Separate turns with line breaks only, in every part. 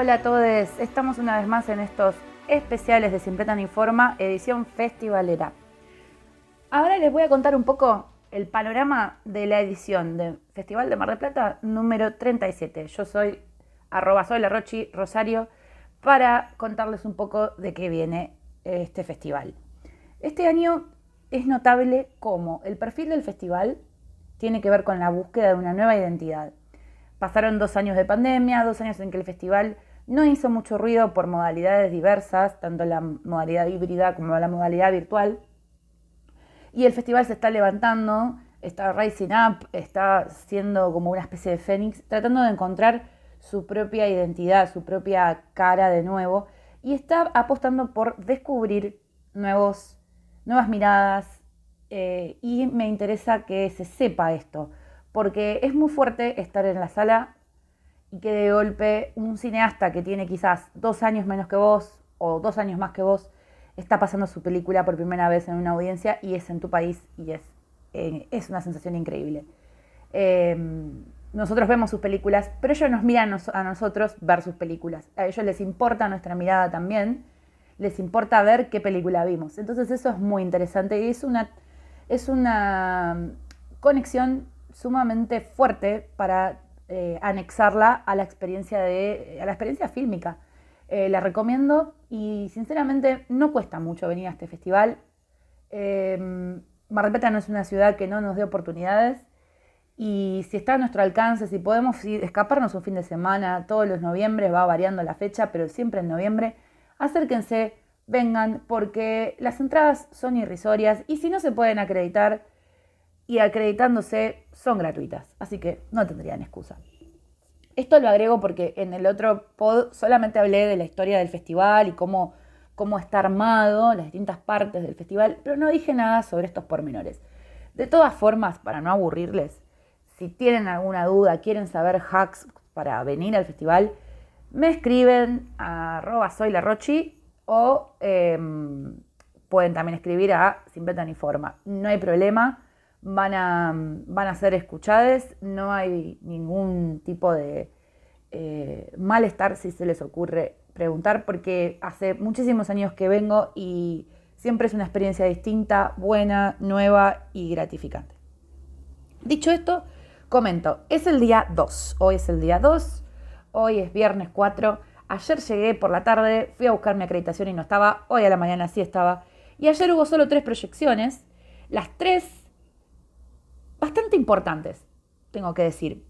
Hola a todos, estamos una vez más en estos especiales de Siempre Tan Informa, edición festivalera. Ahora les voy a contar un poco el panorama de la edición del Festival de Mar del Plata número 37. Yo soy arroba soy la Rochi Rosario para contarles un poco de qué viene este festival. Este año es notable cómo el perfil del festival tiene que ver con la búsqueda de una nueva identidad. Pasaron dos años de pandemia, dos años en que el festival no hizo mucho ruido por modalidades diversas, tanto la modalidad híbrida como la modalidad virtual. Y el festival se está levantando, está rising up, está siendo como una especie de fénix, tratando de encontrar su propia identidad, su propia cara de nuevo, y está apostando por descubrir nuevos, nuevas miradas, eh, y me interesa que se sepa esto, porque es muy fuerte estar en la sala y que de golpe un cineasta que tiene quizás dos años menos que vos o dos años más que vos está pasando su película por primera vez en una audiencia y es en tu país y es, eh, es una sensación increíble. Em, nosotros vemos sus películas, pero ellos nos miran a nosotros ver sus películas. A ellos les importa nuestra mirada también, les importa ver qué película vimos. Entonces eso es muy interesante y es una, es una conexión sumamente fuerte para eh, anexarla a la experiencia, de, a la experiencia fílmica. Eh, la recomiendo y sinceramente no cuesta mucho venir a este festival. Eh, no es una ciudad que no nos dé oportunidades y si está a nuestro alcance, si podemos escaparnos un fin de semana, todos los noviembre va variando la fecha, pero siempre en noviembre, acérquense, vengan, porque las entradas son irrisorias y si no se pueden acreditar, y acreditándose son gratuitas, así que no tendrían excusa. Esto lo agrego porque en el otro pod solamente hablé de la historia del festival y cómo, cómo está armado, las distintas partes del festival, pero no dije nada sobre estos pormenores. De todas formas, para no aburrirles, si tienen alguna duda, quieren saber hacks para venir al festival, me escriben a arroba Rochi o em, pueden también escribir a Simple Tan Informa. No hay problema van a, van a ser escuchadas, no hay ningún tipo de eh, malestar si se les ocurre preguntar, porque hace muchísimos años que vengo y siempre es una experiencia distinta, buena, nueva y gratificante. Dicho esto, comento, es el día 2, hoy es el día 2, hoy es viernes 4, ayer llegué por la tarde, fui a buscar mi acreditación y no estaba, hoy a la mañana sí estaba, y ayer hubo solo tres proyecciones, las tres bastante importantes, tengo que decir.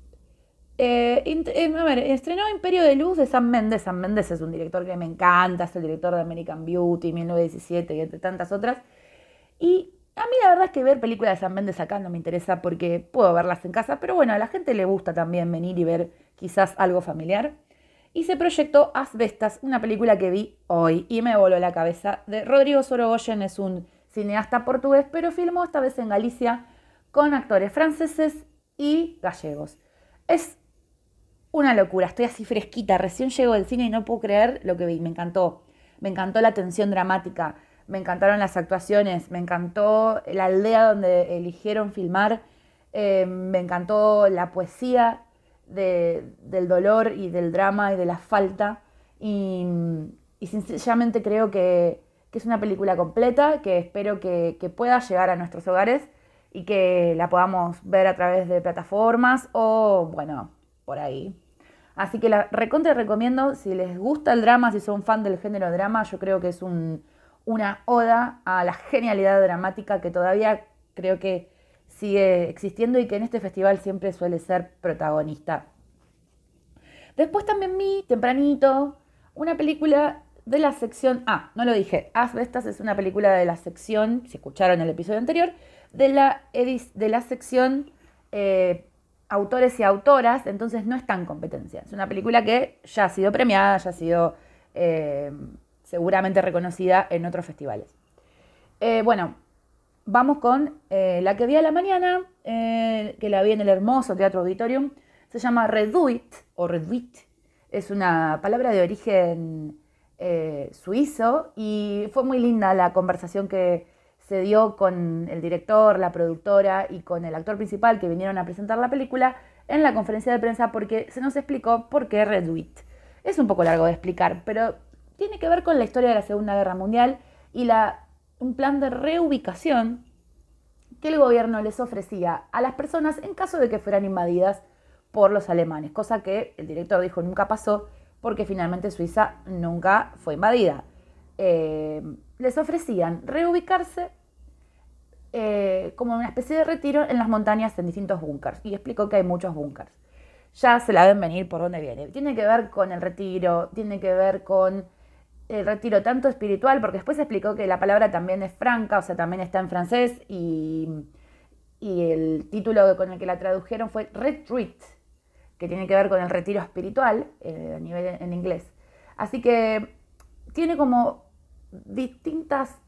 Eh, eh, a ver, estrenó Imperio de Luz de Sam Mendes. Sam Mendes es un director que me encanta, es el director de American Beauty, 1917 y entre tantas otras. Y a mí la verdad es que ver películas de Sam Mendes acá no me interesa porque puedo verlas en casa, pero bueno, a la gente le gusta también venir y ver quizás algo familiar. Y se proyectó Asbestas, una película que vi hoy y me voló la cabeza. De Rodrigo Sorogoyen es un cineasta portugués, pero filmó esta vez en Galicia con actores franceses y gallegos. Es una locura, estoy así fresquita, recién llego del cine y no puedo creer lo que vi, me encantó. Me encantó la tensión dramática, me encantaron las actuaciones, me encantó la aldea donde eligieron filmar, eh, me encantó la poesía del dolor y del drama y de la falta. Y, y sinceramente creo que, es una película completa, que espero que pueda llegar a nuestros hogares y que la podamos ver a través de plataformas o, bueno, por ahí. Así que la recontra recomiendo, si les gusta el drama, si son fan del género drama, yo creo que es una oda a la genialidad dramática que todavía creo que sigue existiendo y que en este festival siempre suele ser protagonista. Después también vi, tempranito, una película de la sección, ah, no lo dije, Asbestas es una película de la sección, si escucharon el episodio anterior, de la, de la sección eh, autores y autoras, entonces no está en competencia. Es una película que ya ha sido premiada, ya ha sido eh, seguramente reconocida en otros festivales. Eh, bueno, vamos con la que vi a la mañana, que la vi en el hermoso Teatro Auditorium. Se llama Reduit o Reduit. Es una palabra de origen suizo y fue muy linda la conversación que, se dio con el director, la productora y con el actor principal que vinieron a presentar la película en la conferencia de prensa porque se nos explicó por qué Reduit. Es un poco largo de explicar, pero tiene que ver con la historia de la Segunda Guerra Mundial y la, un plan de reubicación que el gobierno les ofrecía a las personas en caso de que fueran invadidas por los alemanes, cosa que el director dijo nunca pasó porque finalmente Suiza nunca fue invadida. Eh, les ofrecían reubicarse eh, como una especie de retiro en las montañas en distintos búnkers y explicó que hay muchos búnkers. Ya se la ven venir por dónde viene. Tiene que ver con el retiro, tiene que ver con el retiro tanto espiritual, porque después explicó que la palabra también es franca, o sea, también está en francés y, el título con el que la tradujeron fue retreat, que tiene que ver con el retiro espiritual eh, a nivel en inglés. Así que tiene como distintas,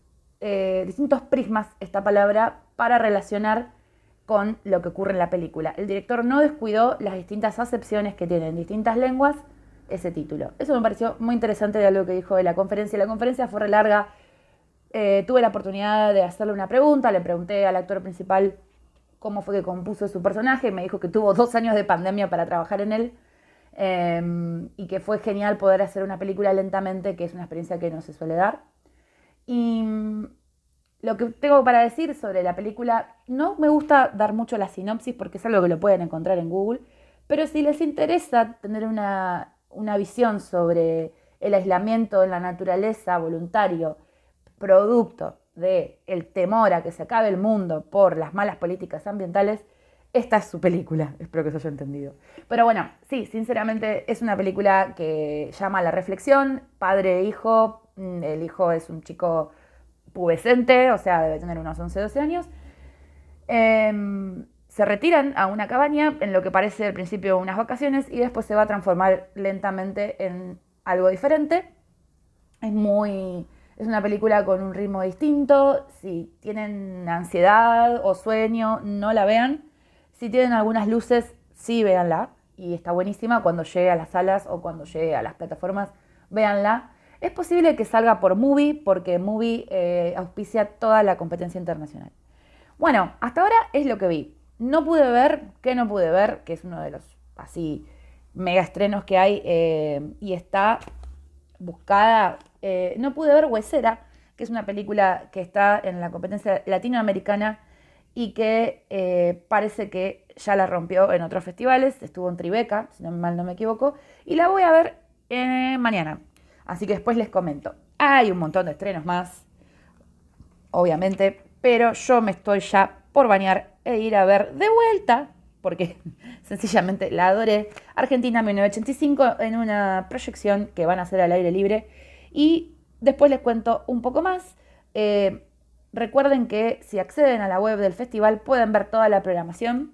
eh, distintos prismas esta palabra para relacionar con lo que ocurre en la película. El director no descuidó las distintas acepciones que tienen distintas lenguas ese título. Eso me pareció muy interesante de algo que dijo de la conferencia. La conferencia fue re larga. Eh, tuve la oportunidad de hacerle una pregunta. Le pregunté al actor principal cómo fue que compuso su personaje. Me dijo que tuvo dos años de pandemia para trabajar en él. Em, y que fue genial poder hacer una película lentamente, que es una experiencia que no se suele dar. Y lo que tengo para decir sobre la película, no me gusta dar mucho la sinopsis porque es algo que lo pueden encontrar en Google, pero si les interesa tener una una visión sobre el aislamiento en la naturaleza voluntario, producto del el temor a que se acabe el mundo por las malas políticas ambientales, esta es su película, espero que se haya entendido. Pero bueno, sí, sinceramente es una película que llama a la reflexión, padre e hijo, el hijo es un chico pubescente, o sea, debe tener unos 11, 12 años. Em, se retiran a una cabaña en lo que parece al principio unas vacaciones y después se va a transformar lentamente en algo diferente. Es muy. Es una película con un ritmo distinto. Si tienen ansiedad o sueño, no la vean. Si tienen algunas luces, sí véanla. Y está buenísima cuando llegue a las salas o cuando llegue a las plataformas, véanla. Es posible que salga por Movie, porque Movie eh, auspicia toda la competencia internacional. Bueno, hasta ahora es lo que vi. No pude ver, que no pude ver, que es uno de los así mega estrenos que hay eh, y está buscada. Eh, no pude ver Huesera, que es una película que está en la competencia latinoamericana y que parece que ya la rompió en otros festivales. Estuvo en Tribeca, si no mal no me equivoco, y la voy a ver mañana. Así que después les comento. Hay un montón de estrenos más, obviamente, pero yo me estoy ya por bañar e ir a ver de vuelta, porque sencillamente la adoré, Argentina 1985 en una proyección que van a hacer al aire libre. Y después les cuento un poco más. Eh, recuerden que si acceden a la web del festival pueden ver toda la programación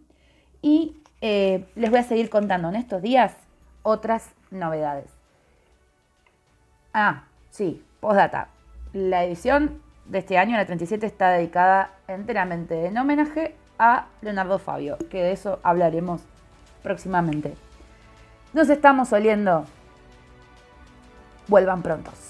y eh, les voy a seguir contando en estos días otras novedades. Ah, sí, postdata. La edición de este año, la 37, está dedicada enteramente en homenaje a Leonardo Fabio, que de eso hablaremos próximamente. Nos estamos oliendo. Vuelvan prontos.